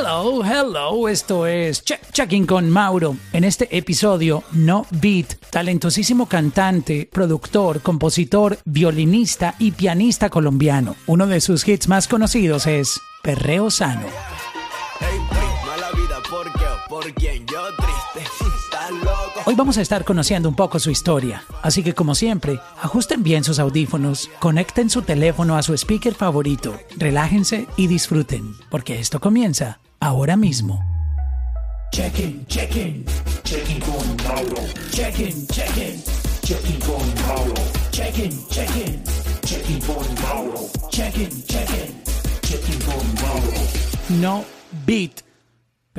Hello, hello, esto es Check Checking con Mauro. En este episodio, No Beat, talentosísimo cantante, productor, compositor, violinista y pianista colombiano. Uno de sus hits más conocidos es Perreo Sano. Hoy vamos a estar conociendo un poco su historia, así que como siempre, ajusten bien sus audífonos, conecten su teléfono a su speaker favorito, relájense y disfruten, porque esto comienza ahora mismo. Check-in, check-in, check-in con Mauro. Check-in, check-in, check-in con Mauro. Check-in, check-in, check-in con Mauro. Check-in, check-in, check-in con Mauro. No beat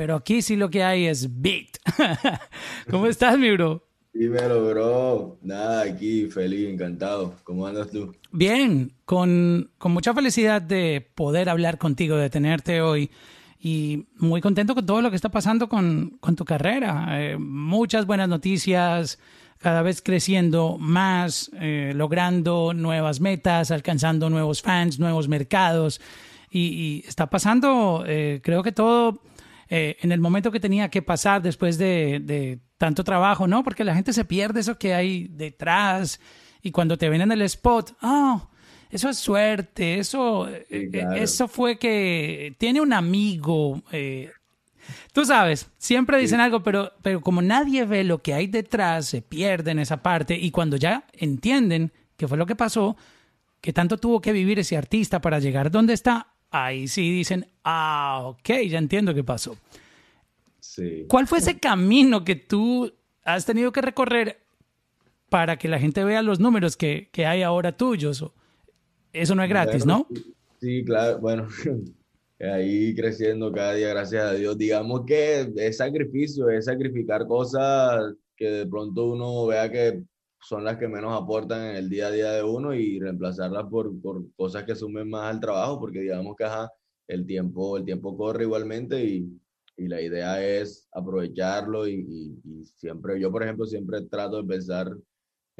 pero aquí sí lo que hay es beat. ¿Cómo estás, mi bro? Dímelo, bro. Nada, aquí feliz, encantado. ¿Cómo andas tú? Bien, con, con mucha felicidad de poder hablar contigo, de tenerte hoy y muy contento con todo lo que está pasando con, con tu carrera. Eh, muchas buenas noticias, cada vez creciendo más, eh, logrando nuevas metas, alcanzando nuevos fans, nuevos mercados. Y, está pasando, eh, creo que todo eh, en el momento que tenía que pasar después de, tanto trabajo, ¿no? Porque la gente se pierde eso que hay detrás y cuando te ven en el spot, oh, eso es suerte, eso, eh, eh, eso fue que tiene un amigo. tú sabes, siempre dicen algo, pero, pero como nadie ve lo que hay detrás, se pierden esa parte y cuando ya entienden qué fue lo que pasó, que tanto tuvo que vivir ese artista para llegar donde está, ahí sí dicen, ah, ok, ya entiendo qué pasó. Sí. ¿Cuál fue ese camino que tú has tenido que recorrer para que la gente vea los números que, que hay ahora tuyos? Eso no es gratis, ¿no? Sí, claro, bueno, ahí creciendo cada día, gracias a Dios. Digamos que es sacrificio, es sacrificar cosas que de pronto uno vea que son las que menos aportan en el día a día de uno y reemplazarlas por, por cosas que sumen más al trabajo, porque digamos que el, tiempo, el tiempo corre igualmente y, y la idea es aprovecharlo y, y, siempre, yo por ejemplo siempre trato de pensar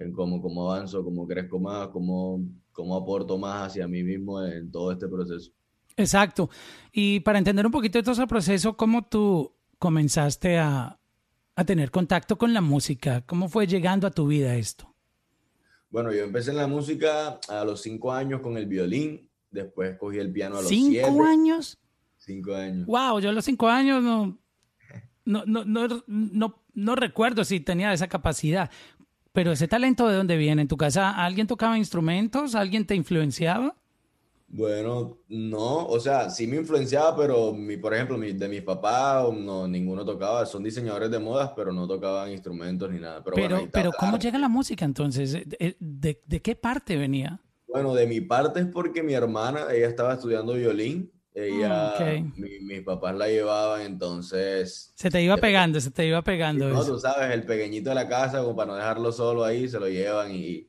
en cómo, cómo avanzo, cómo crezco más, cómo, cómo aporto más hacia mí mismo en todo este proceso. Exacto. Y para entender un poquito de todo ese proceso, ¿cómo tú comenzaste a, a tener contacto con la música? ¿Cómo fue llegando a tu vida esto? Bueno, yo empecé en la música a los cinco años con el violín, después cogí el piano a los siete. ¿Cinco años? Cinco años. Wow, yo a los cinco años no, no, no, no, no, recuerdo si tenía esa capacidad. Pero ese talento de dónde viene? ¿En tu casa alguien tocaba instrumentos? ¿Alguien te influenciaba? Bueno, no, o sea, sí me influenciaba, pero mi, por ejemplo, mi, de mis papás, no, ninguno tocaba, son diseñadores de modas, pero no tocaban instrumentos ni nada. Pero, pero, ¿cómo llega la música entonces? ¿De, de, qué parte venía? Bueno, de mi parte es porque mi hermana, ella estaba estudiando violín, ella, ah, mis papás la llevaban, entonces... Se te iba pegando, se te iba pegando. No, tú sabes, el pequeñito de la casa, como para no dejarlo solo ahí, se lo llevan y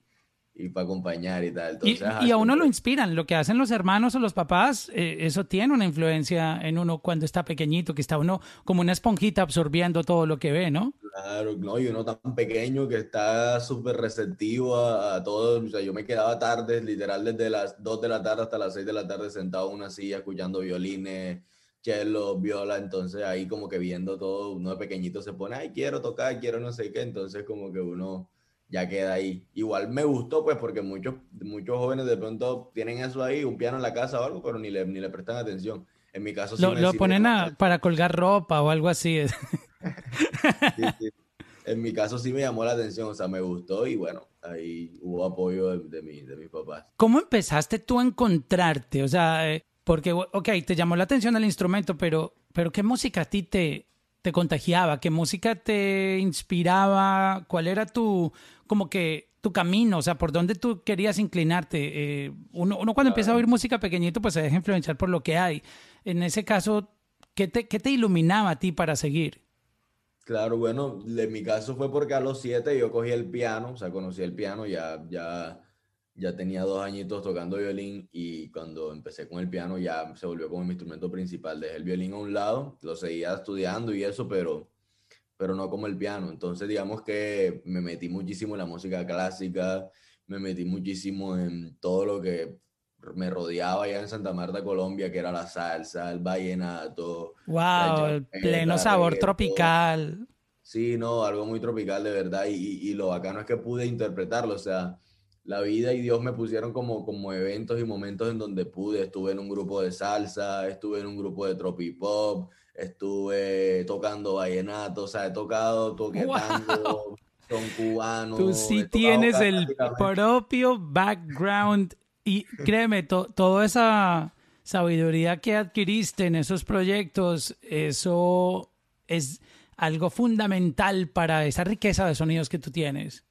y para acompañar y tal. y, a uno lo inspiran, lo que hacen los hermanos o los papás, eh, eso tiene una influencia en uno cuando está pequeñito, que está uno como una esponjita absorbiendo todo lo que ve, ¿no? Claro, no, y uno tan pequeño que está súper receptivo a, todo, o sea, yo me quedaba tarde, literal desde las 2 de la tarde hasta las 6 de la tarde sentado en una silla escuchando violines, cello, viola, entonces ahí como que viendo todo, uno de pequeñito se pone, ay, quiero tocar, quiero no sé qué, entonces como que uno ya queda ahí. Igual me gustó, pues, porque muchos, muchos jóvenes de pronto tienen eso ahí, un piano en la casa o algo, pero ni le, ni le prestan atención. En mi caso sí Lo, lo ponen para colgar ropa o algo así. En mi caso sí me llamó la atención, o sea, me gustó y bueno, ahí hubo apoyo de, de, mi, de mis papás. ¿Cómo empezaste tú a encontrarte? O sea, eh, porque, ok, te llamó la atención el instrumento, pero, pero ¿qué música a ti te, te contagiaba? ¿Qué música te inspiraba? ¿Cuál era tu, como que tu camino, o sea, por dónde tú querías inclinarte. Eh, uno, uno, cuando empieza a oír música pequeñito, pues se deja influenciar por lo que hay. En ese caso, ¿qué te, qué te iluminaba a ti para seguir? Claro, bueno, en mi caso fue porque a los siete yo cogí el piano, o sea, conocí el piano, ya, ya, ya tenía dos añitos tocando violín y cuando empecé con el piano ya se volvió como mi instrumento principal. Dejé el violín a un lado, lo seguía estudiando y eso, pero pero no como el piano. Entonces, digamos que me metí muchísimo en la música clásica, me metí muchísimo en todo lo que me rodeaba allá en Santa Marta, Colombia, que era la salsa, el vallenato. ¡Wow! El pleno sabor tropical. Sí, no, algo muy tropical de verdad. Y, y, lo bacano es que pude interpretarlo. O sea, la vida y Dios me pusieron como, como eventos y momentos en donde pude. Estuve en un grupo de salsa, estuve en un grupo de tropipop, estuve tocando vallenato, o sea, he tocado, toque tango, son cubanos. Tú sí tienes el propio background y créeme, toda esa sabiduría que adquiriste en esos proyectos, eso es algo fundamental para esa riqueza de sonidos que tú tienes.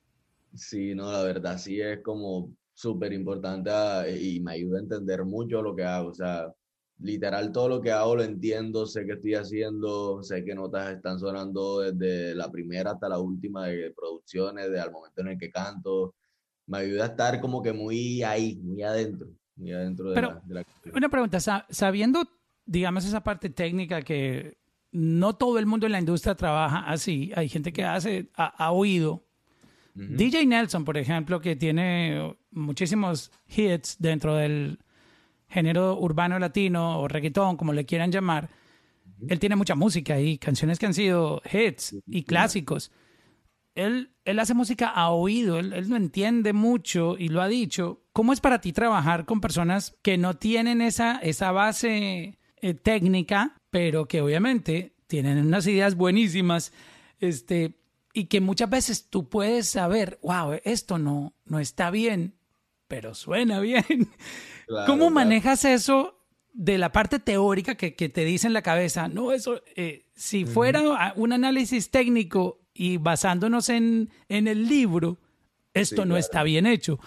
Sí, no, la verdad sí es como súper importante ah, y me ayuda a entender mucho lo que hago. O sea, literal todo lo que hago lo entiendo, sé qué estoy haciendo, sé qué notas están sonando desde la primera hasta la última de producciones, de al momento en el que canto. Me ayuda a estar como que muy ahí, muy adentro, muy adentro de, la, de Una pregunta, sabiendo, digamos, esa parte técnica que no todo el mundo en la industria trabaja así, hay gente que hace a, oído. DJ Nelson, por ejemplo, que tiene muchísimos hits dentro del género urbano latino o reggaetón, como le quieran llamar, él tiene mucha música y canciones que han sido hits y clásicos. Él, él hace música a oído, él, él, no entiende mucho y lo ha dicho. ¿Cómo es para ti trabajar con personas que no tienen esa, esa base eh, técnica, pero que obviamente tienen unas ideas buenísimas este, y que muchas veces tú puedes saber, wow, esto no, no está bien, pero suena bien. ¿Cómo manejas eso de la parte teórica que, te dice en la cabeza? No, eso, eh, si fuera un análisis técnico y basándonos en, en el libro, esto no está bien hecho.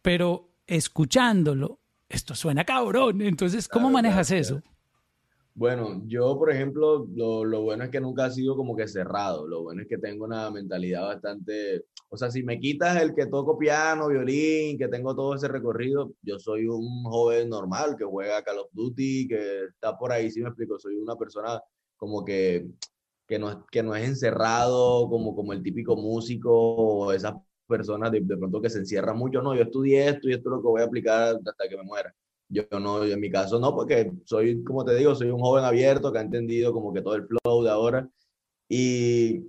Pero escuchándolo, esto suena cabrón. Entonces, ¿cómo manejas eso? Bueno, yo, por ejemplo, lo, lo, bueno es que nunca ha sido como que cerrado. Lo bueno es que tengo una mentalidad bastante. O sea, si me quitas el que toco piano, violín, que tengo todo ese recorrido, yo soy un joven normal que juega Call of Duty, que está por ahí, si me explico. Soy una persona como que, que, no, que no es encerrado como, como el típico músico o esas personas de, de pronto que se encierran mucho. No, yo estudié esto y esto es lo que voy a aplicar hasta que me muera. Yo no, en mi caso no, porque soy, como te digo, soy un joven abierto que ha entendido como que todo el flow de ahora. Y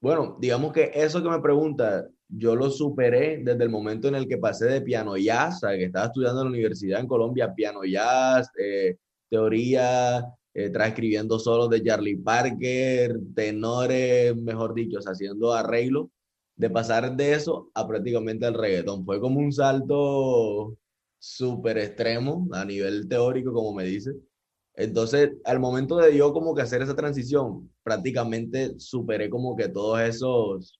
bueno, digamos que eso que me pregunta, yo lo superé desde el momento en el que pasé de piano jazz, que estaba estudiando en la universidad en Colombia, piano jazz, eh, teoría, eh, transcribiendo solos de Charlie Parker, tenores, mejor dicho, haciendo arreglo, de pasar de eso a prácticamente el reggaetón. Fue como un salto súper extremo a nivel teórico, como me dice. Entonces, al momento de yo como que hacer esa transición, prácticamente superé como que todos esos,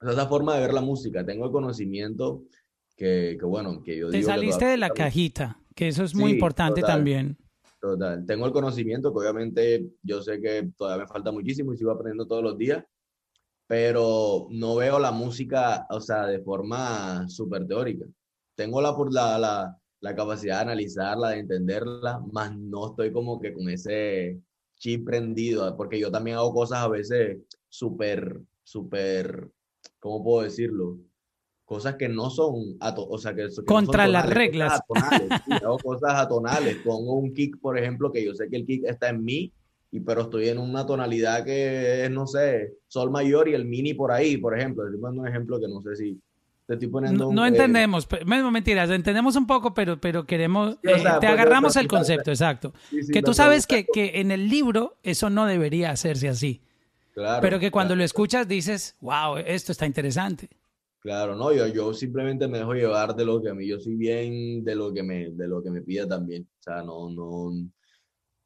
esa forma de ver la música. Tengo el conocimiento que, que bueno, que yo Te saliste de la cajita, que eso es muy importante también. Total. Tengo el conocimiento que obviamente yo sé que todavía me falta muchísimo y sigo aprendiendo todos los días, pero no veo la música, o sea, de forma súper teórica tengo la, la, la, la capacidad de analizarla, de entenderla, más no estoy como que con ese chip prendido, porque yo también hago cosas a veces súper, súper, ¿cómo puedo decirlo? Cosas que no son, o sea, que, contra las reglas. hago cosas atonales, pongo un kick, por ejemplo, que yo sé que el kick está en mí, y pero estoy en una tonalidad que es, no sé, sol mayor y el mini por ahí, por ejemplo. Estoy poniendo un ejemplo que no sé si, no, entendemos, mentiras, entendemos un poco, pero, pero queremos, eh, te pues, agarramos el concepto, exacto. que tú sabes que, que, en el libro eso no debería hacerse así. Claro, pero que cuando lo escuchas dices, wow, esto está interesante. Claro, no, yo, yo simplemente me dejo llevar de lo que a mí, yo soy bien de lo que me, de lo que me pide también. O sea, no, no,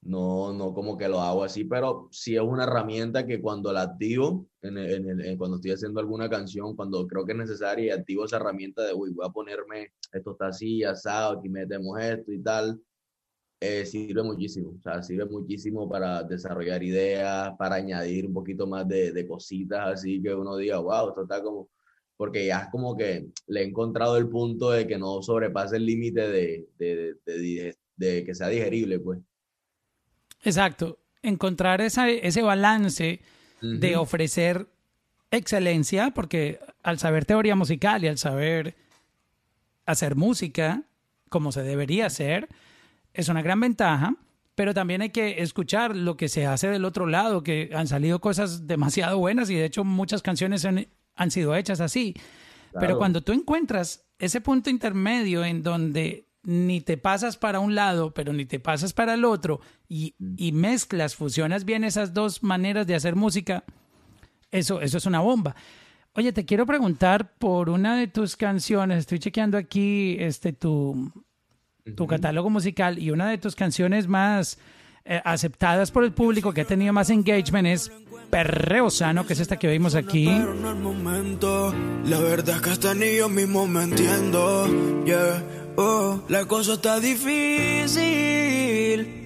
no, no como que lo hago así, pero sí es una herramienta que cuando la activo, en el, cuando estoy haciendo alguna canción, cuando creo que es necesaria y activo esa herramienta de, uy, voy a ponerme, esto está así, asado, aquí metemos esto y tal, eh, sirve muchísimo, o sea, sirve muchísimo para desarrollar ideas, para añadir un poquito más de, de cositas así que uno diga, wow, esto está como, porque ya es como que le he encontrado el punto de que no sobrepase el límite de, de, de, de que sea digerible, pues. Exacto. Encontrar ese balance de ofrecer excelencia, porque al saber teoría musical y al saber hacer música, como se debería hacer, es una gran ventaja, pero también hay que escuchar lo que se hace del otro lado, que han salido cosas demasiado buenas y de hecho muchas canciones han, han sido hechas así. Pero cuando tú encuentras ese punto intermedio en donde ni te pasas para un lado, pero ni te pasas para el otro, y, y, mezclas, fusionas bien esas dos maneras de hacer música, eso, eso es una bomba. Oye, te quiero preguntar por una de tus canciones, estoy chequeando aquí este, tu, tu catálogo musical y una de tus canciones más eh, aceptadas por el público que ha tenido más engagement es Perreo Sano, que es esta que vimos aquí. La verdad es que hasta ni yo mismo me entiendo. Oh, la cosa está difícil,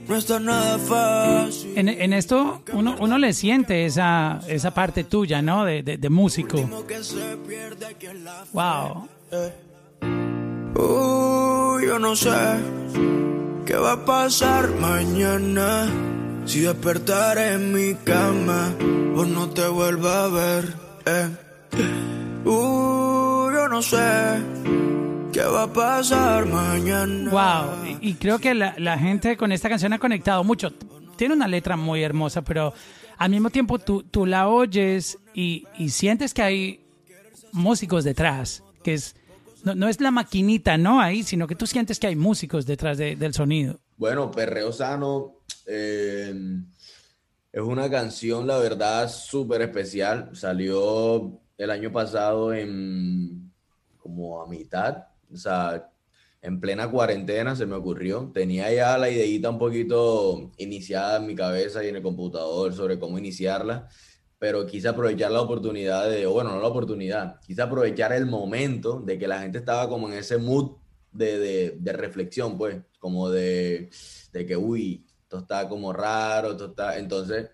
no está nada fácil. En, en esto uno, uno, le siente esa, esa parte tuya, ¿no? De, de, de músico. Wow. Uh, yo no sé qué va a pasar mañana. Si despertar en mi cama, o no te vuelva a ver. Eh. Uh, yo no sé ¿Qué va a pasar mañana? Wow, y, creo que la, gente con esta canción ha conectado mucho. Tiene una letra muy hermosa, pero al mismo tiempo tú, tú la oyes y, sientes que hay músicos detrás, que es no, es la maquinita, ¿no? Ahí, sino que tú sientes que hay músicos detrás del sonido. Bueno, Perreo Sano eh, es una canción, la verdad, súper especial. Salió el año pasado en como a mitad o sea, en plena cuarentena se me ocurrió. Tenía ya la ideita un poquito iniciada en mi cabeza y en el computador sobre cómo iniciarla, pero quise aprovechar la oportunidad de, bueno, no la oportunidad, quise aprovechar el momento de que la gente estaba como en ese mood de, de, de reflexión, pues, como de, de que, uy, esto está como raro, esto está... Entonces,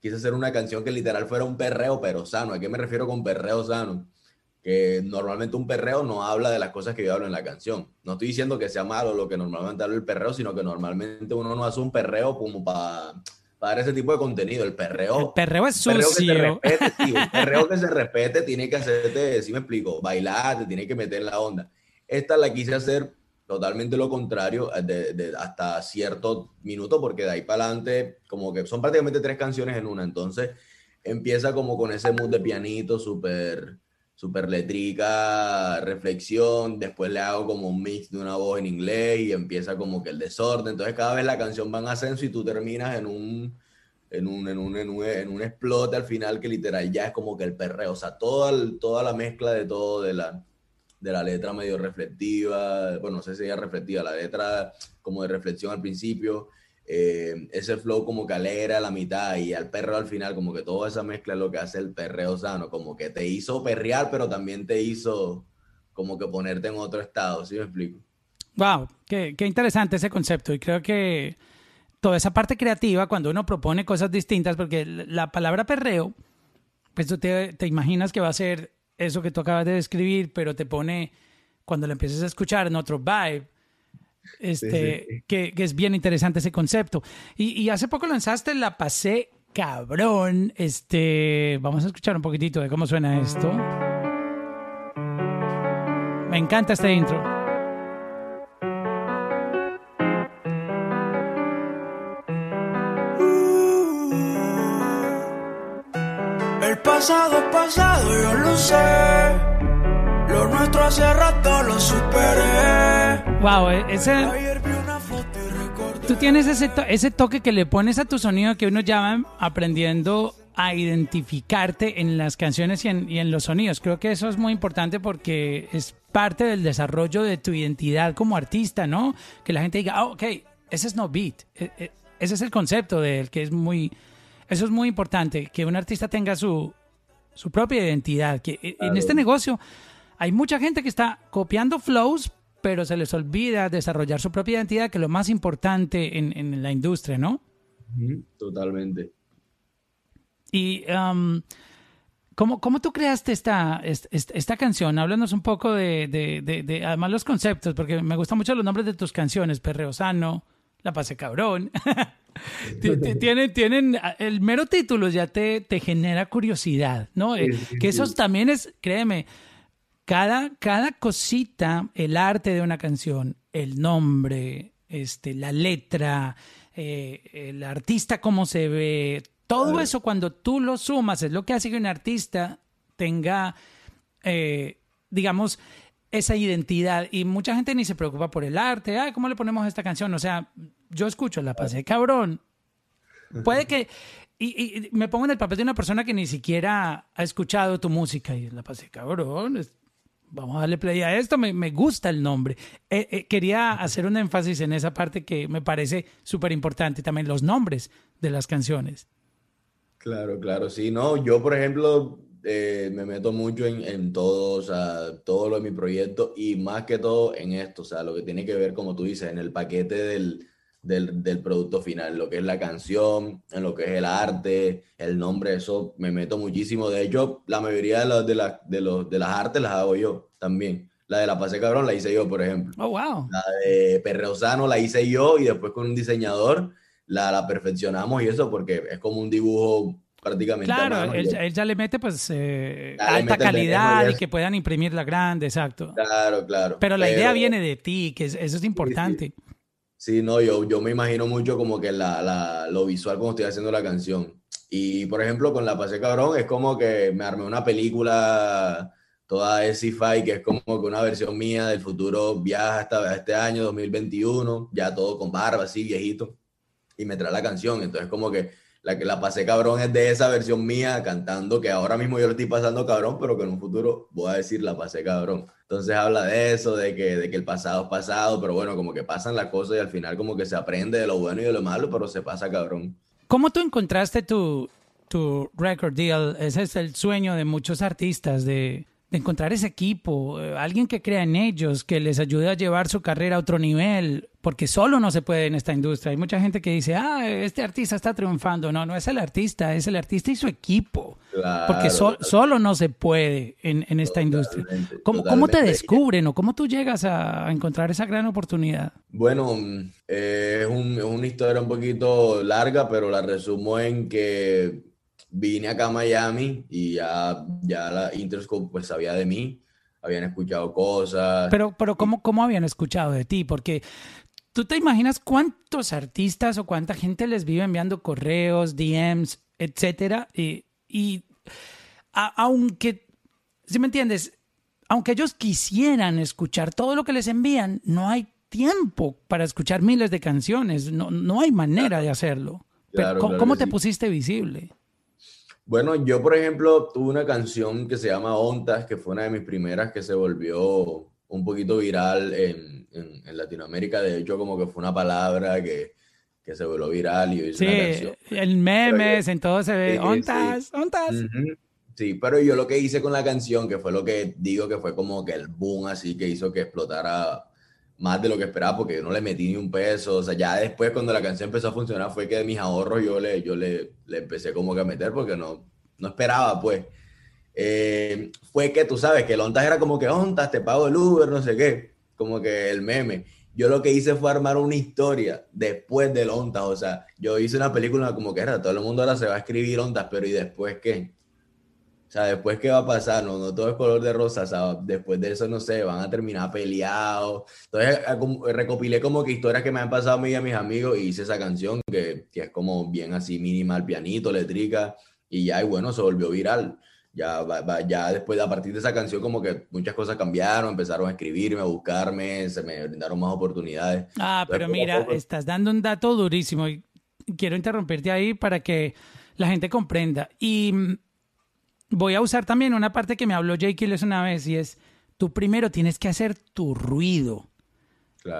quise hacer una canción que literal fuera un perreo, pero sano. ¿A qué me refiero con perreo sano? Que normalmente un perreo no habla de las cosas que yo hablo en la canción. No estoy diciendo que sea malo lo que normalmente habla el perreo, sino que normalmente uno no hace un perreo como para dar ese tipo de contenido. El perreo. El perreo es sucio. Perreo que se respete, El perreo que se respete tiene que hacerte, si me explico, bailar, te tiene que meter en la onda. Esta la quise hacer totalmente lo contrario, de, hasta cierto minuto, porque de ahí para adelante, como que son prácticamente tres canciones en una. Entonces empieza como con ese mood de pianito súper super letrica, reflexión, después le hago como un mix de una voz en inglés y empieza como que el desorden, entonces cada vez la canción va en ascenso y tú terminas en un, en un, en un, en un, explote al final que literal ya es como que el perreo, o sea, toda, toda la mezcla de todo, de la, de la letra medio reflectiva, bueno, no sé si es reflectiva, la letra como de reflexión al principio, eh, ese flow como que alegra la mitad y al perro al final, como que toda esa mezcla es lo que hace el perreo sano, como que te hizo perrear, pero también te hizo como que ponerte en otro estado, ¿sí me explico? Wow, qué, qué interesante ese concepto y creo que toda esa parte creativa, cuando uno propone cosas distintas, porque la palabra perreo, pues tú te, te imaginas que va a ser eso que tú acabas de describir, pero te pone, cuando lo empieces a escuchar en otro vibe, este, Que, es bien interesante ese concepto. Y, hace poco lanzaste La Pasé Cabrón. Este, vamos a escuchar un poquitito de cómo suena esto. Me encanta este intro. El pasado pasado, yo lo sé. Lo nuestro hace rato lo superé. Wow, eh, ese. Tú tienes ese, ese toque que le pones a tu sonido que uno llama aprendiendo a identificarte en las canciones y en, y en, los sonidos. Creo que eso es muy importante porque es parte del desarrollo de tu identidad como artista, ¿no? Que la gente diga, oh, ok, ese es no beat. E, e, ese es el concepto de él, que es muy... Eso es muy importante, que un artista tenga su, su propia identidad. Que e, en este negocio hay mucha gente que está copiando flows, pero se les olvida desarrollar su propia identidad, que es lo más importante en, la industria, ¿no? Totalmente. Y um, ¿cómo, tú creaste esta, esta, canción? Háblanos un poco de, además los conceptos, porque me gustan mucho los nombres de tus canciones, Perreo Sano, La Pase Cabrón. tienen, tienen, el mero título ya te, te genera curiosidad, ¿no? Eh, que eso también es, créeme, cada, cada cosita, el arte de una canción, el nombre, este, la letra, eh, el artista cómo se ve, todo eso cuando tú lo sumas es lo que hace que un artista tenga, eh, digamos, esa identidad. Y mucha gente ni se preocupa por el arte. Ah, ¿cómo le ponemos a esta canción? O sea, yo escucho La Pasé Cabrón. Puede que... Y, me pongo en el papel de una persona que ni siquiera ha escuchado tu música y La Pasé Cabrón. Vamos a darle play a esto, me, me gusta el nombre. Eh, eh, quería hacer un énfasis en esa parte que me parece súper importante, también los nombres de las canciones. Claro, claro, sí, no, yo por ejemplo eh, me meto mucho en, en, todo, o sea, todo lo de mi proyecto y más que todo en esto, o sea, lo que tiene que ver, como tú dices, en el paquete del, del, del producto final, lo que es la canción, en lo que es el arte, el nombre, eso me meto muchísimo. De hecho, la mayoría de, los, de, la, de, los, de las artes las hago yo también. La de La Pase Cabrón la hice yo, por ejemplo. Oh, wow. La de Perreosano la hice yo y después con un diseñador la, la perfeccionamos y eso porque es como un dibujo prácticamente. Claro, él, ya le mete pues eh, alta calidad y, que puedan imprimir la grande, exacto. Claro, claro. Pero la idea viene de ti, que eso es importante. Sí, no, yo, yo me imagino mucho como que la, la, lo visual como estoy haciendo la canción. Y por ejemplo, con La Pasé Cabrón es como que me armé una película toda sci-fi, que es como que una versión mía del futuro viaja hasta este año 2021, ya todo con barba, así viejito, y me trae la canción. Entonces, como que la que la pasé cabrón es de esa versión mía cantando, que ahora mismo yo lo estoy pasando cabrón, pero que en un futuro voy a decir la pasé cabrón. Entonces habla de eso, de que, de que el pasado es pasado, pero bueno, como que pasan las cosas y al final como que se aprende de lo bueno y de lo malo, pero se pasa cabrón. ¿Cómo tú encontraste tu, tu record deal? Ese es el sueño de muchos artistas, de de encontrar ese equipo, eh, alguien que crea en ellos, que les ayude a llevar su carrera a otro nivel, porque solo no se puede en esta industria. Hay mucha gente que dice, ah, este artista está triunfando. No, no es el artista, es el artista y su equipo. porque solo no se puede en, en esta industria. ¿Cómo, ¿Cómo, te descubren o cómo tú llegas a, encontrar esa gran oportunidad? Bueno, eh, es, un, es una historia un poquito larga, pero la resumo en que vine acá a Miami y ya, ya la Interscope pues sabía de mí, habían escuchado cosas. Pero, pero ¿cómo, ¿cómo habían escuchado de ti? Porque tú te imaginas cuántos artistas o cuánta gente les vive enviando correos, DMs, etcétera, y, y aunque, si me entiendes, aunque ellos quisieran escuchar todo lo que les envían, no hay tiempo para escuchar miles de canciones, no, no hay manera de hacerlo. ¿Cómo, te pusiste visible? Bueno, yo por ejemplo tuve una canción que se llama Ontas, que fue una de mis primeras que se volvió un poquito viral en, en, Latinoamérica. De hecho, como que fue una palabra que, que se volvió viral y yo hice una canción. el memes, en todo se ve Ontas, Ontas. Sí, pero yo lo que hice con la canción, que fue lo que digo que fue como que el boom así que hizo que explotara más de lo que esperaba porque yo no le metí ni un peso. O sea, ya después cuando la canción empezó a funcionar fue que de mis ahorros yo le, yo le, le empecé como que a meter porque no, no esperaba, pues. Eh, fue que tú sabes que el Ontas era como que Ontas, te pago el Uber, no sé qué, como que el meme. Yo lo que hice fue armar una historia después del Ontas, o sea, yo hice una película como que era, todo el mundo ahora se va a escribir Ontas, pero ¿y después qué? O sea, después qué va a pasar, no, no todo es color de rosa, o sea, después de eso, no sé, van a terminar peleados. Entonces, recopilé como que historias que me han pasado a mí y a mis amigos y hice esa canción que, que es como bien así minimal, pianito, letrica, y ya, y bueno, se volvió viral. Ya, ya después, a partir de esa canción, como que muchas cosas cambiaron, empezaron a escribirme, a buscarme, se me brindaron más oportunidades. Ah, pero mira, estás dando un dato durísimo y quiero interrumpirte ahí para que la gente comprenda. Y voy a usar también una parte que me habló Jake Killes una vez y es, tú primero tienes que hacer tu ruido.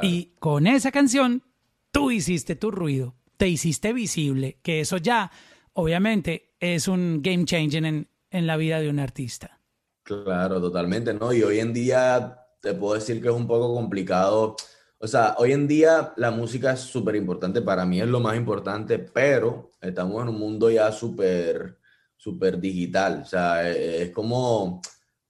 Y con esa canción, tú hiciste tu ruido, te hiciste visible, que eso ya, obviamente, es un game changer en, en la vida de un artista. Claro, totalmente, ¿no? Y hoy en día te puedo decir que es un poco complicado. O sea, hoy en día la música es súper importante, para mí es lo más importante, pero estamos en un mundo ya súper súper digital. O sea, e, es como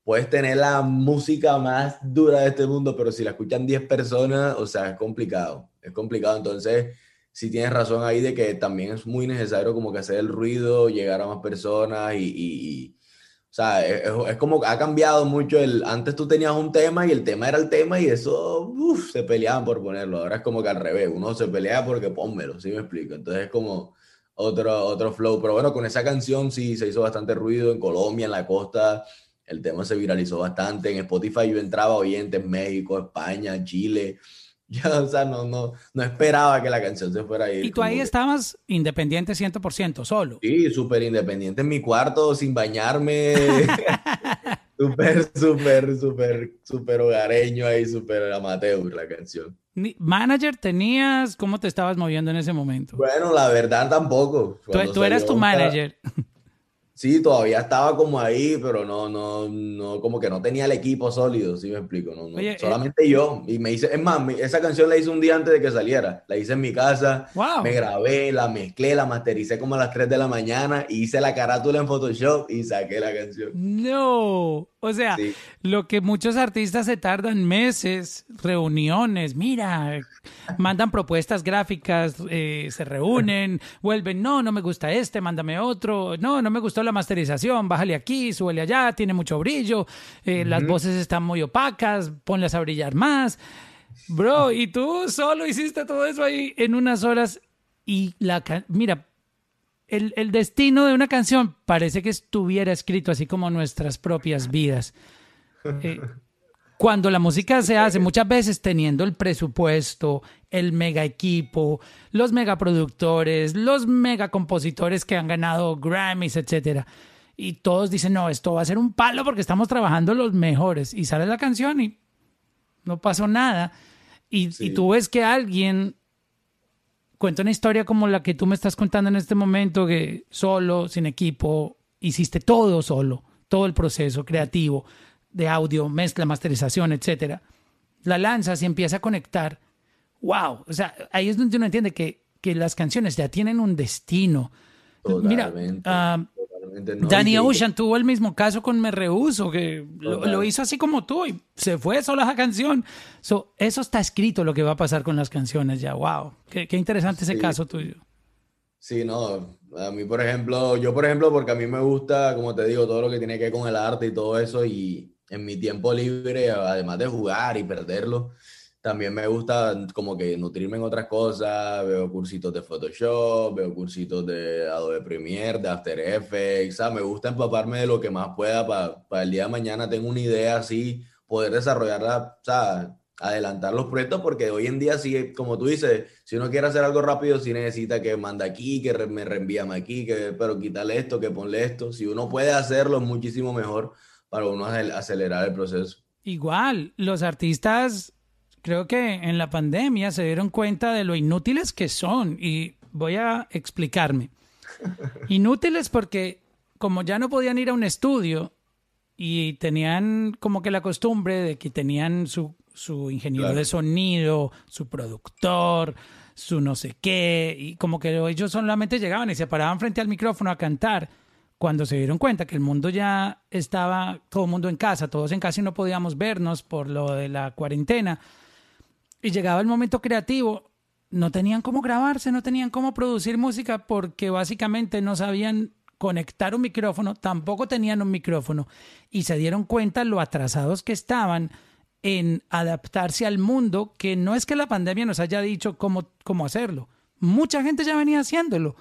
puedes tener la música más dura de este mundo, pero si la escuchan 10 personas, o sea, es complicado. Es complicado. Entonces, sí tienes razón ahí de que también es muy necesario como que hacer el ruido, llegar a más personas y, y, o sea, es, es, como ha cambiado mucho el, antes tú tenías un tema y el tema era el tema y eso, se peleaban por ponerlo, ahora es como que al revés, uno se pelea porque pónmelo, ¿sí me explico? Entonces es como otro, otro flow, pero bueno, con esa canción sí se hizo bastante ruido en Colombia, en la costa, el tema se viralizó bastante, en Spotify yo entraba oyente en México, España, Chile, ya, o sea, no, no, no esperaba que la canción se fuera a ir. ¿Y tú ahí estabas independiente 100%, solo? Sí, súper independiente en mi cuarto, sin bañarme. súper, súper, súper, súper hogareño ahí, súper amateur la canción. ¿Manager tenías? ¿Cómo te estabas moviendo en ese momento? Bueno, la verdad tampoco. Tú, tú eras tu manager. Sí, todavía estaba como ahí, pero no, no, no, como que no tenía el equipo sólido, ¿sí me explico? No, eh, solamente yo. Y me hice, es más, esa canción la hice un día antes de que saliera. La hice en mi casa, me grabé, la mezclé, la mastericé como a las 3 de la mañana, hice la carátula en Photoshop y saqué la canción. No, o sea, lo que muchos artistas se tardan meses, reuniones, mira, mandan propuestas gráficas, eh, se reúnen, vuelven, no, no me gusta este, mándame otro, no, no me gustó la masterización, bájale aquí, súbele allá, tiene mucho brillo, eh, las voces están muy opacas, ponlas a brillar más. Bro, y tú solo hiciste todo eso ahí en unas horas y la... Mira, el, destino de una canción parece que estuviera escrito así como nuestras propias vidas. Eh, cuando la música se hace, muchas veces teniendo el presupuesto, el mega equipo, los mega productores, los mega compositores que han ganado Grammys, etcétera. Y todos dicen, no, esto va a ser un palo porque estamos trabajando los mejores. Y sale la canción y no pasó nada. Y, y tú ves que alguien cuenta una historia como la que tú me estás contando en este momento, que solo, sin equipo, hiciste todo solo, todo el proceso creativo de audio, mezcla, masterización, etcétera. La lanzas y empieza a conectar. ¡Wow! O sea, ahí es donde uno entiende que, que las canciones ya tienen un destino. Mira, uh, Danny Ocean tuvo el mismo caso con Me Rehuso, que lo, hizo así como tú y se fue sola esa canción. eso está escrito lo que va a pasar con las canciones ya. ¡Wow! Qué, interesante ese caso tuyo. Sí, no. A mí, por ejemplo, yo, por ejemplo, porque a mí me gusta, como te digo, todo lo que tiene que ver con el arte y todo eso, y en mi tiempo libre, además de jugar y perderlo, también me gusta como que nutrirme en otras cosas, veo cursitos de Photoshop, veo cursitos de Adobe Premiere, de After Effects, me gusta empaparme de lo que más pueda para el día de mañana tengo una idea así, poder desarrollarla, adelantar los proyectos, porque hoy en día sí, como tú dices, si uno quiere hacer algo rápido, sí necesita que manda aquí, que me reenvíame aquí, que, pero quítale esto, que ponle esto, si uno puede hacerlo muchísimo mejor para uno acelerar el proceso. Igual, los artistas creo que en la pandemia se dieron cuenta de lo inútiles que son y voy a explicarme. Inútiles porque como ya no podían ir a un estudio y tenían como que la costumbre de que tenían su, su ingeniero de sonido, su productor, su no sé qué, y como que ellos solamente llegaban y se paraban frente al micrófono a cantar cuando se dieron cuenta que el mundo ya estaba todo el mundo en casa, todos en casa y no podíamos vernos por lo de la cuarentena y llegaba el momento creativo, no tenían cómo grabarse, no tenían cómo producir música porque básicamente no sabían conectar un micrófono, tampoco tenían un micrófono y se dieron cuenta lo atrasados que estaban en adaptarse al mundo, que no es que la pandemia nos haya dicho cómo, cómo hacerlo. Mucha gente ya venía haciéndolo.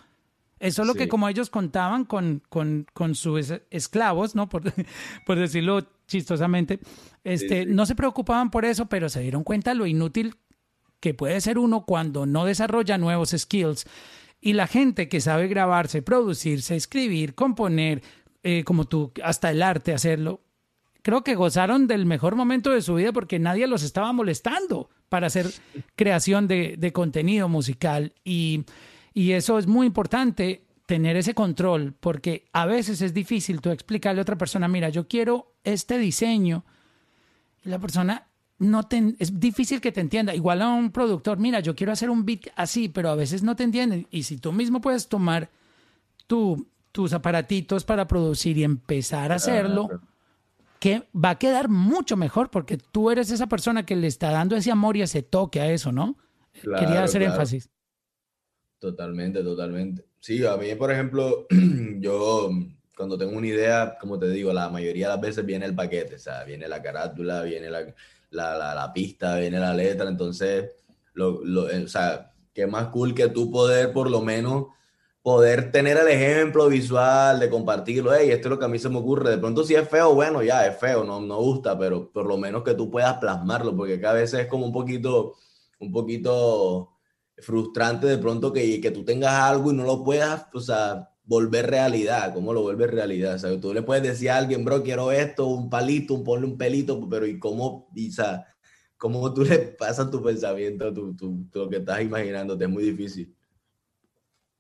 Eso es lo que como ellos contaban con, con, con sus esclavos, ¿no? Por, por decirlo chistosamente, este, no se preocupaban por eso, pero se dieron cuenta lo inútil que puede ser uno cuando no desarrolla nuevos skills. Y la gente que sabe grabarse, producirse, escribir, componer, eh, como tú, hasta el arte, hacerlo, creo que gozaron del mejor momento de su vida porque nadie los estaba molestando para hacer creación de, de contenido musical. Y, y eso es muy importante tener ese control, porque a veces es difícil tú explicarle a otra persona, mira, yo quiero este diseño, la persona no te, es difícil que te entienda. Igual a un productor, mira, yo quiero hacer un beat así, pero a veces no te entienden. Y si tú mismo puedes tomar tu, tus aparatitos para producir y empezar a hacerlo, que va a quedar mucho mejor porque tú eres esa persona que le está dando ese amor y ese toque a eso, ¿no? Quería hacer énfasis. Totalmente, totalmente. Sí, a mí, por ejemplo, yo cuando tengo una idea, como te digo, la mayoría de las veces viene el paquete, o sea, viene la carátula, viene la, la, la, pista, viene la letra, entonces, lo, lo, o sea, qué más cool que tú poder por lo menos poder tener el ejemplo visual de compartirlo, hey, esto es lo que a mí se me ocurre, de pronto si es feo, bueno, ya es feo, no, no gusta, pero por lo menos que tú puedas plasmarlo, porque cada vez es como un poquito, un poquito frustrante de pronto que, que tú tengas algo y no lo puedas, o sea, volver realidad, ¿cómo lo vuelves realidad? O sea, tú le puedes decir a alguien, bro, quiero esto, un palito, ponle un pelito, pero ¿y cómo, y, o sea, cómo tú le pasas tu pensamiento, tu, lo que estás imaginándote? Es muy difícil.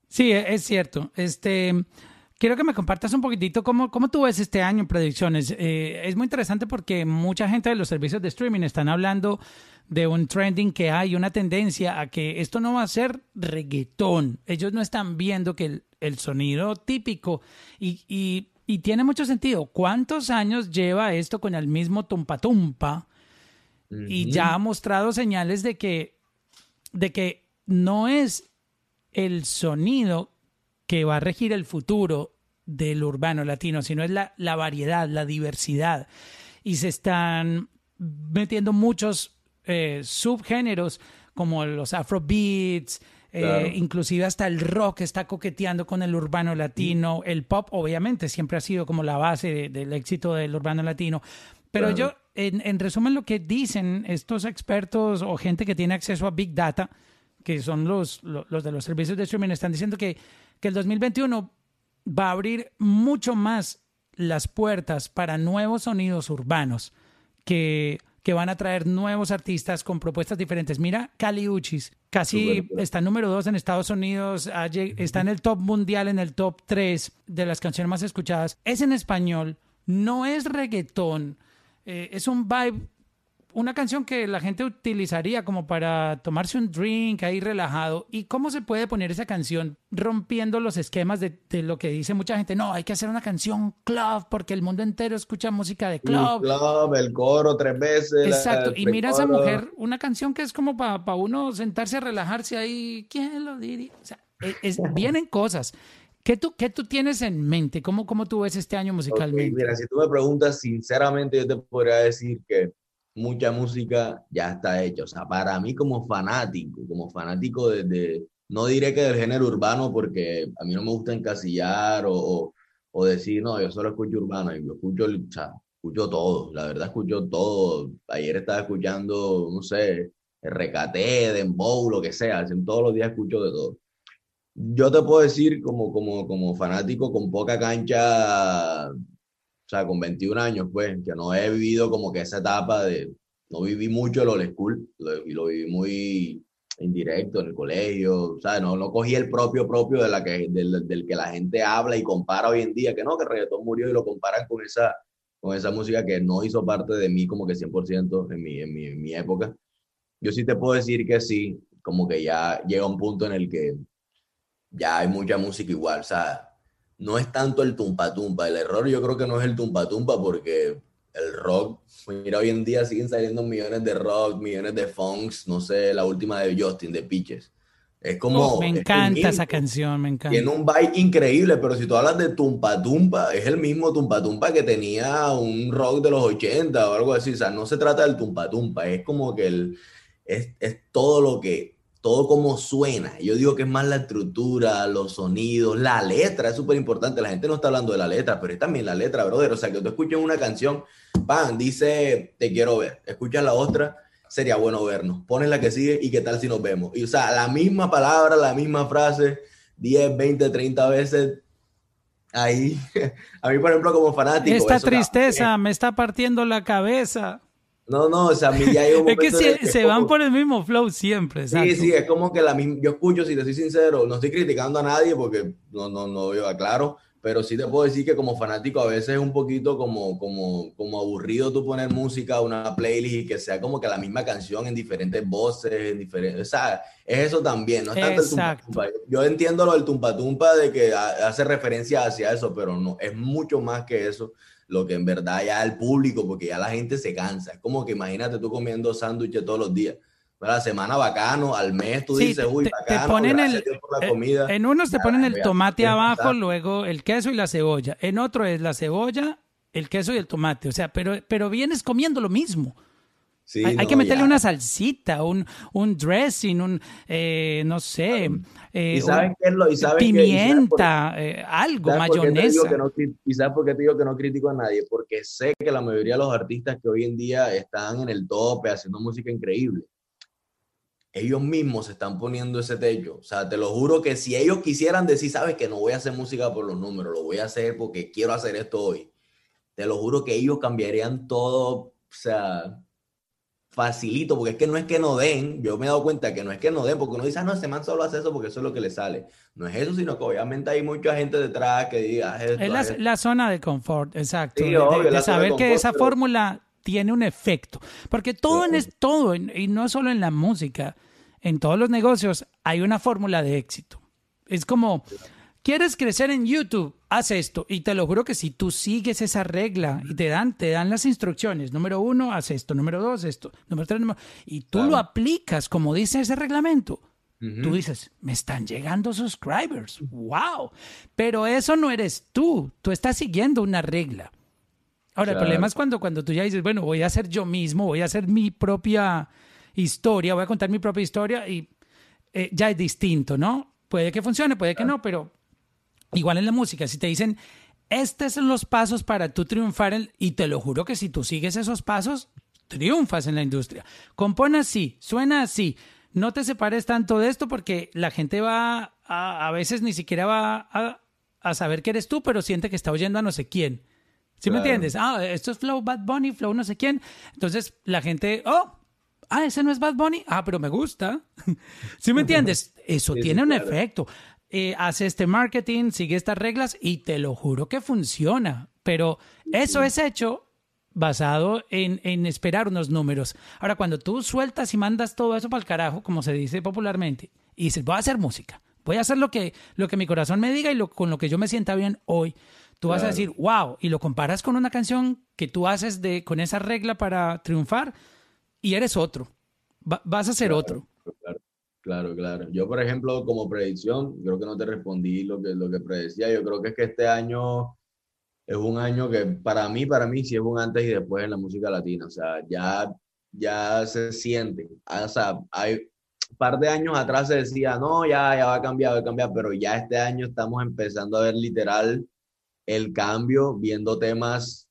Sí, e, es cierto. Este, quiero que me compartas un poquitito cómo, cómo tú ves este año en predicciones. Eh, es muy interesante porque mucha gente de los servicios de streaming están hablando de un trending que hay, una tendencia a que esto no va a ser reggaetón. Ellos no están viendo que el, el sonido típico y, y, y, tiene mucho sentido. ¿Cuántos años lleva esto con el mismo tumpa tumpa? Y ya ha mostrado señales de que, de que no es el sonido que va a regir el futuro del urbano latino, sino es la, la variedad, la diversidad. Y se están metiendo muchos eh, subgéneros como los afrobeats, eh, inclusive hasta el rock está coqueteando con el urbano latino, el pop obviamente siempre ha sido como la base del éxito del urbano latino, pero yo, en, resumen, lo que dicen estos expertos o gente que tiene acceso a Big Data, que son los, los, de los servicios de streaming, están diciendo que, que el 2021 va a abrir mucho más las puertas para nuevos sonidos urbanos que que van a traer nuevos artistas con propuestas diferentes. Mira, Cali Uchis, casi está número dos en Estados Unidos, está en el top mundial, en el top tres de las canciones más escuchadas. Es en español, no es reggaetón, eh, es un vibe una canción que la gente utilizaría como para tomarse un drink ahí relajado. ¿Y cómo se puede poner esa canción rompiendo los esquemas de, lo que dice mucha gente? No, hay que hacer una canción club porque el mundo entero escucha música de club. El club, el coro tres veces. Exacto. y mira a esa mujer, una canción que es como para uno sentarse a relajarse ahí. ¿Quién lo diría? O sea, e, vienen cosas. ¿Qué tú, ¿Qué tú tienes en mente? ¿Cómo, cómo tú ves este año musicalmente? mira, si tú me preguntas, sinceramente yo te podría decir que mucha música ya está hecha. O sea, para mí como fanático, como fanático de, no diré que del género urbano, porque a mí no me gusta encasillar o, o, decir, no, yo solo escucho urbano, yo escucho, o sea, escucho todo, la verdad escucho todo. Ayer estaba escuchando, no sé, recate, dembow, lo que sea, todos los días escucho de todo. Yo te puedo decir como, como, como fanático con poca cancha o sea, con 21 años, pues, que no he vivido como que esa etapa de, no viví mucho el old school, lo, lo viví muy indirecto en el colegio, o sea, no, no cogí el propio propio de la que, del, del, que la gente habla y compara hoy en día, que no, que el reggaetón murió y lo comparan con esa, con esa música que no hizo parte de mí como que 100% en mi, en mi, en mi época. Yo sí te puedo decir que sí, como que ya llega un punto en el que ya hay mucha música igual, o sea, no es tanto el tumpa tumpa. El error yo creo que no es el tumpa tumpa porque el rock, mira, hoy en día siguen saliendo millones de rock, millones de funks, no sé, la última de Justin, de Pitches. Es como... me encanta esa canción, me encanta. Tiene un vibe increíble, pero si tú hablas de tumpa tumpa, es el mismo tumpa tumpa que tenía un rock de los 80 o algo así. O sea, no se trata del tumpa tumpa, es como que el, es, es todo lo que todo como suena. Yo digo que es más la estructura, los sonidos, la letra es súper importante. La gente no está hablando de la letra, pero es también la letra, brother. O sea, que tú escuches una canción, pan, dice, te quiero ver. Escuchas la otra, sería bueno vernos. Pones la que sigue y qué tal si nos vemos. Y o sea, la misma palabra, la misma frase, 10, 20, 30 veces. Ahí, a mí, por ejemplo, como fanático. Esta tristeza me está partiendo la cabeza. No, no, o sea, a mí ya hay un Es que, se, van por el mismo flow siempre. Sí, sí, es como que la misma. Yo escucho, si te soy sincero, no estoy criticando a nadie porque no, no, no, yo aclaro, pero sí te puedo decir que como fanático a veces es un poquito como, como, como aburrido tú poner música, una playlist y que sea como que la misma canción en diferentes voces, en diferentes. O sea, es eso también, no es tanto el tumpa tumpa. Yo entiendo lo del tumpa tumpa de que hace referencia hacia eso, pero no, es mucho más que eso lo que en verdad ya el público, porque ya la gente se cansa. Es como que imagínate tú comiendo sándwiches todos los días. la semana bacano, al mes tú dices, uy, bacano, te ponen el, por la comida. En unos te ponen el tomate abajo, luego el queso y la cebolla. En otro es la cebolla, el queso y el tomate. O sea, pero, pero vienes comiendo lo mismo. Sí, hay, que meterle una salsita, un, un dressing, un, eh, no sé, eh, ¿Y saben qué es lo, y saben pimienta, eh, algo, mayonesa. ¿Y sabes por qué te digo que no critico a nadie? Porque sé que la mayoría de los artistas que hoy en día están en el tope haciendo música increíble, ellos mismos se están poniendo ese techo. O sea, te lo juro que si ellos quisieran decir, sabes que no voy a hacer música por los números, lo voy a hacer porque quiero hacer esto hoy, te lo juro que ellos cambiarían todo, o sea, facilito, porque es que no es que no den, yo me he dado cuenta que no es que no den, porque uno dice, ah, no, ese man solo hace eso porque eso es lo que le sale. No es eso, sino que obviamente hay mucha gente detrás que diga, ah, es la, zona de confort, exacto. de, saber que esa fórmula tiene un efecto, porque todo en es todo, y no solo en la música, en todos los negocios hay una fórmula de éxito. Es como, ¿Quieres crecer en YouTube? Haz esto. Y te lo juro que si tú sigues esa regla y te dan, te dan las instrucciones, número uno, haz esto, número dos, esto, número tres, y tú lo aplicas como dice ese reglamento, tú dices, me están llegando subscribers. ¡Wow! Pero eso no eres tú. Tú estás siguiendo una regla. Ahora, el problema es cuando, cuando tú ya dices, bueno, voy a hacer yo mismo, voy a hacer mi propia historia, voy a contar mi propia historia y eh, ya es distinto, ¿no? Puede que funcione, puede que no, pero Igual en la música, si te dicen, estos son los pasos para tú triunfar, y te lo juro que si tú sigues esos pasos, triunfas en la industria. Compone así, suena así. No te separes tanto de esto porque la gente va a, a veces ni siquiera va a, a, saber que eres tú, pero siente que está oyendo a no sé quién. ¿Sí me entiendes? Ah, esto es Flow Bad Bunny, Flow no sé quién. Entonces la gente, oh, ah, ese no es Bad Bunny. Ah, pero me gusta. ¿Sí me entiendes? Eso tiene un efecto. Eh, hace este marketing, sigue estas reglas y te lo juro que funciona. Pero eso es hecho basado en, en, esperar unos números. Ahora, cuando tú sueltas y mandas todo eso para el carajo, como se dice popularmente, y dices, voy a hacer música, voy a hacer lo que, lo que mi corazón me diga y lo, con lo que yo me sienta bien hoy, tú vas a decir, wow, y lo comparas con una canción que tú haces de, con esa regla para triunfar y eres otro, vas a ser otro. Claro, claro. Yo, por ejemplo, como predicción, creo que no te respondí lo que, lo que predecía. Yo creo que es que este año es un año que para mí, para mí sí es un antes y después en la música latina. O sea, ya, ya se siente. O sea, hay un par de años atrás se decía, no, ya, ya va a cambiar, va a cambiar, pero ya este año estamos empezando a ver literal el cambio, viendo temas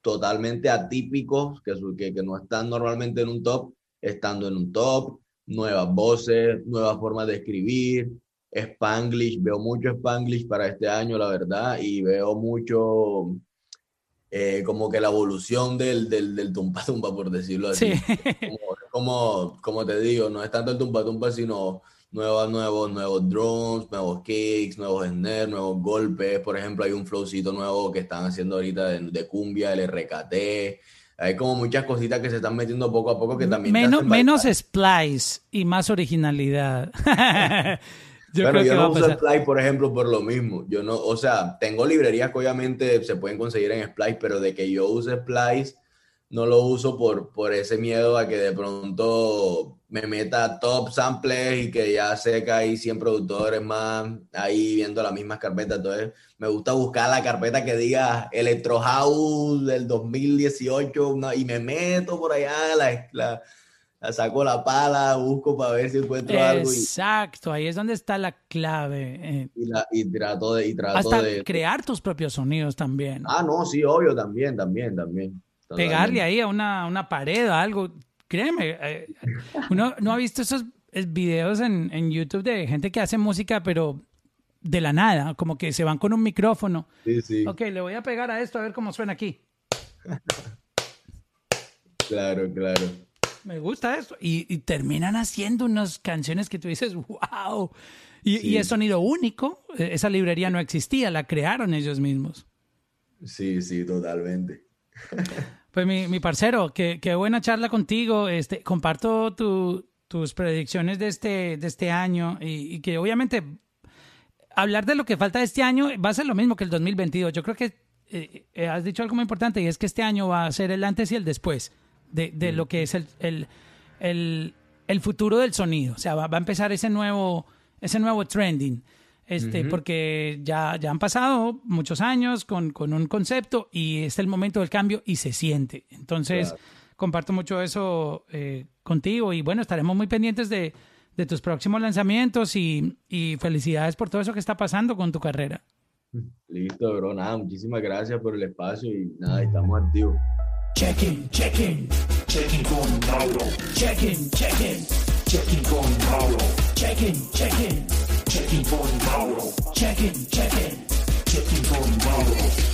totalmente atípicos que, que, que no están normalmente en un top, estando en un top nuevas voces, nuevas formas de escribir, Spanglish, veo mucho Spanglish para este año, la verdad, y veo mucho eh, como que la evolución del, del, del, tumpa tumpa, por decirlo así. Como, como, te digo, no es tanto el tumpa tumpa, sino nuevos, nuevos, nuevos drums, nuevos kicks, nuevos snares, nuevos golpes. Por ejemplo, hay un flowcito nuevo que están haciendo ahorita de, de cumbia, el RKT hay como muchas cositas que se están metiendo poco a poco que también... Menos, menos splice y más originalidad. yo creo yo no uso Splice, por ejemplo, por lo mismo. Yo no, o sea, tengo librerías que obviamente se pueden conseguir en Splice, pero de que yo use Splice, no lo uso por, por ese miedo a que de pronto me meta top samples y que ya sé que hay 100 productores más ahí viendo las mismas carpetas. Entonces, me gusta buscar la carpeta que diga Electro House del 2018 y me meto por allá, la, la, saco la pala, busco para ver si encuentro algo. Exacto, ahí es donde está la clave. Eh. Y, trato de... Y trato hasta de, crear tus propios sonidos también. Ah, no, sí, obvio, también, también, también. Pegarle ahí a una, una pared, algo créeme, eh, uno no ha visto esos videos en, en, YouTube de gente que hace música, pero de la nada, como que se van con un micrófono. Sí, sí. Ok, le voy a pegar a esto a ver cómo suena aquí. claro, claro. Me gusta eso. Y, terminan haciendo unas canciones que tú dices, wow. Y, y, es sonido único. E, esa librería no existía, la crearon ellos mismos. Sí, sí, totalmente. Pues mi, mi parcero, qué, qué, buena charla contigo. Este, comparto tus predicciones de este, de este año y, que obviamente hablar de lo que falta de este año va a ser lo mismo que el 2022. Yo creo que eh, eh, has dicho algo muy importante y es que este año va a ser el antes y el después de, de lo que es el, el, el, el futuro del sonido. O sea, va, va a empezar ese nuevo, ese nuevo trending. Este, porque ya, ya han pasado muchos años con, con, un concepto y es el momento del cambio y se siente. Entonces, comparto mucho eso eh, contigo y bueno, estaremos muy pendientes de, de tus próximos lanzamientos y, y, felicidades por todo eso que está pasando con tu carrera. Listo, bro, nada, muchísimas gracias por el espacio y nada, estamos activos. Check in, check in, check in con Mauro. Check in, check in, check in con Mauro. Check in, check in. Checking for tomorrow. Checking, checking. Checking for.